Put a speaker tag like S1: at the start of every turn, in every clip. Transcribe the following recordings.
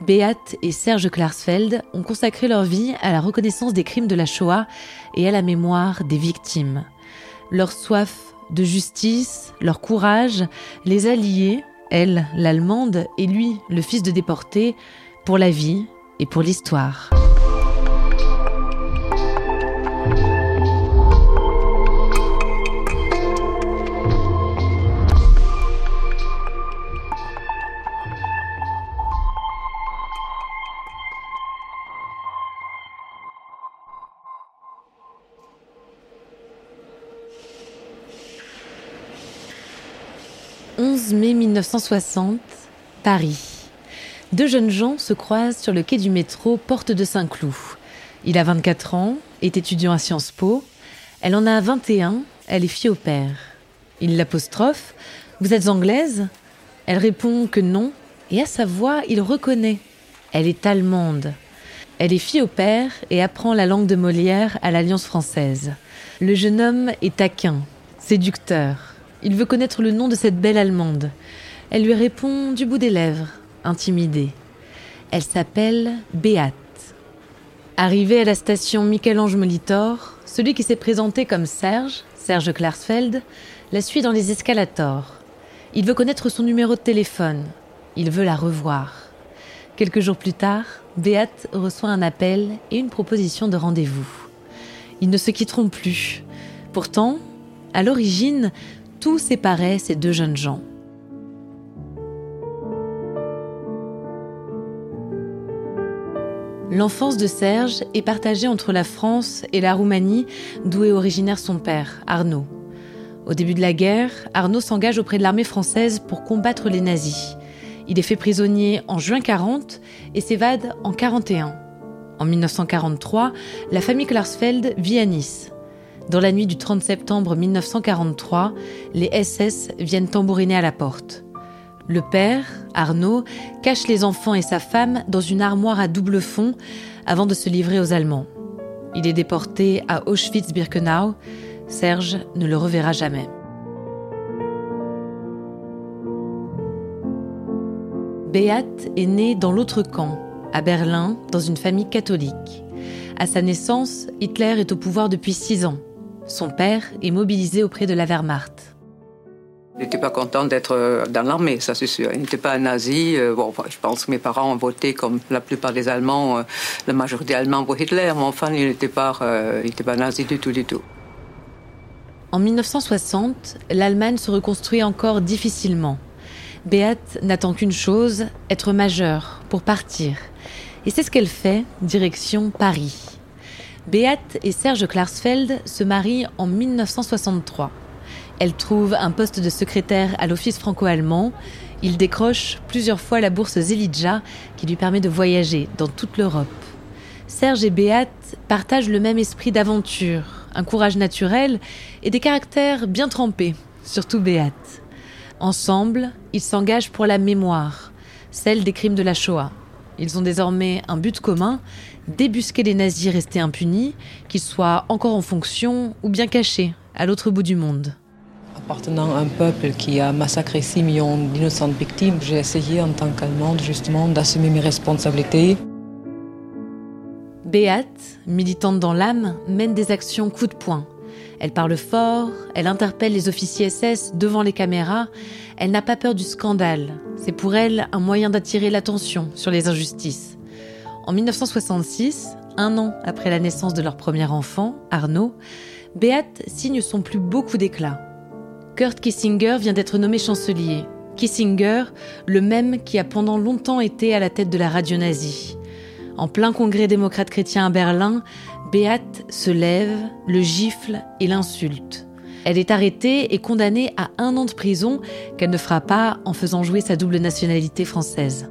S1: Beat et Serge Klarsfeld ont consacré leur vie à la reconnaissance des crimes de la Shoah et à la mémoire des victimes. Leur soif de justice, leur courage, les alliés, elle, l'allemande, et lui, le fils de déporté, pour la vie et pour l'histoire. 11 mai 1960, Paris. Deux jeunes gens se croisent sur le quai du métro Porte de Saint-Cloud. Il a 24 ans, est étudiant à Sciences Po. Elle en a 21, elle est fille au père. Il l'apostrophe Vous êtes anglaise? Elle répond que non, et à sa voix, il reconnaît. Elle est allemande. Elle est fille au père et apprend la langue de Molière à l'Alliance française. Le jeune homme est taquin, séducteur. Il veut connaître le nom de cette belle Allemande. Elle lui répond du bout des lèvres, intimidée. Elle s'appelle Beate. Arrivé à la station Michel-Ange Molitor, celui qui s'est présenté comme Serge, Serge Klarsfeld, la suit dans les escalators. Il veut connaître son numéro de téléphone. Il veut la revoir. Quelques jours plus tard, Beate reçoit un appel et une proposition de rendez-vous. Ils ne se quitteront plus. Pourtant, à l'origine, tout séparait ces deux jeunes gens. L'enfance de Serge est partagée entre la France et la Roumanie, d'où est originaire son père, Arnaud. Au début de la guerre, Arnaud s'engage auprès de l'armée française pour combattre les nazis. Il est fait prisonnier en juin 40 et s'évade en 41. En 1943, la famille Klarsfeld vit à Nice. Dans la nuit du 30 septembre 1943, les SS viennent tambouriner à la porte. Le père, Arnaud, cache les enfants et sa femme dans une armoire à double fond avant de se livrer aux Allemands. Il est déporté à Auschwitz-Birkenau. Serge ne le reverra jamais. Beat est née dans l'autre camp, à Berlin, dans une famille catholique. À sa naissance, Hitler est au pouvoir depuis six ans. Son père est mobilisé auprès de la Wehrmacht.
S2: Il n'était pas content d'être euh, dans l'armée, ça c'est sûr. Il n'était pas un nazi. Euh, bon, je pense que mes parents ont voté comme la plupart des Allemands, euh, la majorité allemande pour Hitler, mais enfin, il n'était pas, il n'était pas nazi du tout, du tout.
S1: En 1960, l'Allemagne se reconstruit encore difficilement. Beate n'attend qu'une chose, être majeure, pour partir. Et c'est ce qu'elle fait, direction Paris. Beate et Serge Klarsfeld se marient en 1963. Elle trouve un poste de secrétaire à l'Office franco-allemand. Il décroche plusieurs fois la bourse Zelidja qui lui permet de voyager dans toute l'Europe. Serge et Beate partagent le même esprit d'aventure, un courage naturel et des caractères bien trempés, surtout Beate. Ensemble, ils s'engagent pour la mémoire, celle des crimes de la Shoah. Ils ont désormais un but commun, débusquer les nazis restés impunis, qu'ils soient encore en fonction ou bien cachés à l'autre bout du monde.
S3: Appartenant à un peuple qui a massacré 6 millions d'innocentes victimes, j'ai essayé en tant qu'Allemande justement d'assumer mes responsabilités.
S1: Beate, militante dans l'âme, mène des actions coup de poing. Elle parle fort, elle interpelle les officiers SS devant les caméras, elle n'a pas peur du scandale. C'est pour elle un moyen d'attirer l'attention sur les injustices. En 1966, un an après la naissance de leur premier enfant, Arnaud, Beate signe son plus beau coup d'éclat. Kurt Kissinger vient d'être nommé chancelier. Kissinger, le même qui a pendant longtemps été à la tête de la radio nazie. En plein congrès démocrate chrétien à Berlin, Beate se lève, le gifle et l'insulte. Elle est arrêtée et condamnée à un an de prison qu'elle ne fera pas en faisant jouer sa double nationalité française.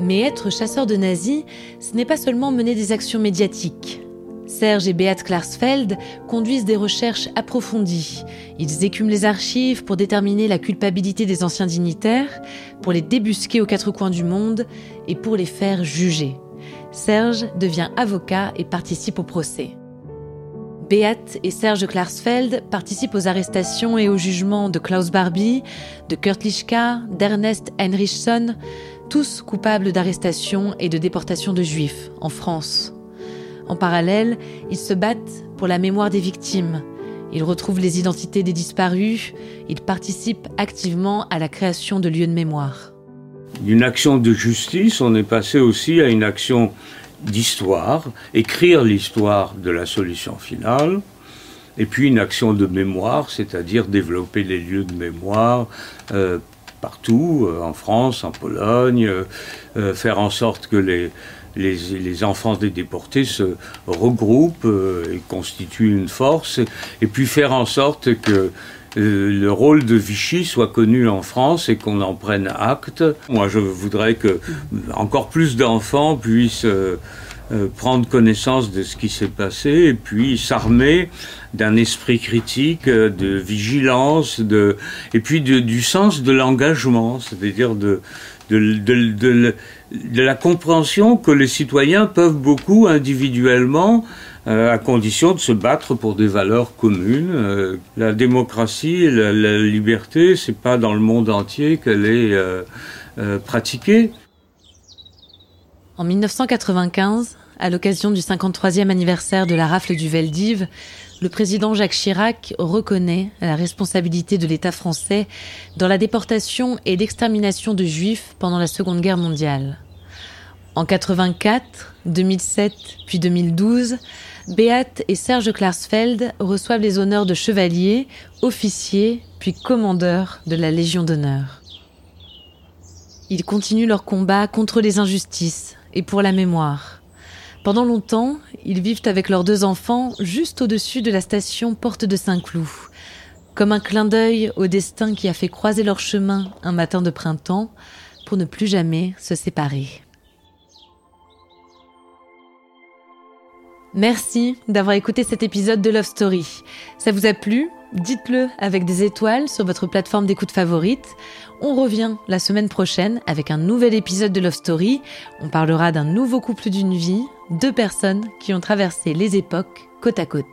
S1: Mais être chasseur de nazis, ce n'est pas seulement mener des actions médiatiques. Serge et Beat Klarsfeld conduisent des recherches approfondies. Ils écument les archives pour déterminer la culpabilité des anciens dignitaires, pour les débusquer aux quatre coins du monde et pour les faire juger. Serge devient avocat et participe au procès. Beat et Serge Klarsfeld participent aux arrestations et au jugement de Klaus Barbie, de Kurt Lischka, d'Ernest Heinrichson, tous coupables d'arrestation et de déportation de juifs en France. En parallèle, ils se battent pour la mémoire des victimes. Ils retrouvent les identités des disparus. Ils participent activement à la création de lieux de mémoire.
S4: D'une action de justice, on est passé aussi à une action d'histoire, écrire l'histoire de la solution finale, et puis une action de mémoire, c'est-à-dire développer les lieux de mémoire, euh, partout, euh, en France, en Pologne, euh, euh, faire en sorte que les, les, enfants des déportés se regroupent et constituent une force, et puis faire en sorte que le rôle de Vichy soit connu en France et qu'on en prenne acte. Moi, je voudrais que encore plus d'enfants puissent prendre connaissance de ce qui s'est passé et puis s'armer d'un esprit critique, euh, de vigilance, de, et puis du sens de l'engagement, c'est-à-dire de, de, de, la compréhension que les citoyens peuvent beaucoup individuellement, euh, à condition de se battre pour des valeurs communes. Euh, la démocratie, la, la liberté, c'est pas dans le monde entier qu'elle est pratiquée.
S1: En 1995, à l'occasion du 53e anniversaire de la rafle du Veldiv, le président Jacques Chirac reconnaît la responsabilité de l'État français dans la déportation et l'extermination de juifs pendant la Seconde Guerre mondiale. En 84, 2007 puis 2012, Beat et Serge Klarsfeld reçoivent les honneurs de chevalier, officier puis commandeur de la Légion d'honneur. Ils continuent leur combat contre les injustices et pour la mémoire. Pendant longtemps, ils vivent avec leurs deux enfants juste au-dessus de la station Porte de Saint-Cloud. Comme un clin d'œil au destin qui a fait croiser leur chemin un matin de printemps pour ne plus jamais se séparer. Merci d'avoir écouté cet épisode de Love Story. Ça vous a plu? Dites-le avec des étoiles sur votre plateforme d'écoute favorite. On revient la semaine prochaine avec un nouvel épisode de Love Story. On parlera d'un nouveau couple d'une vie, deux personnes qui ont traversé les époques côte à côte.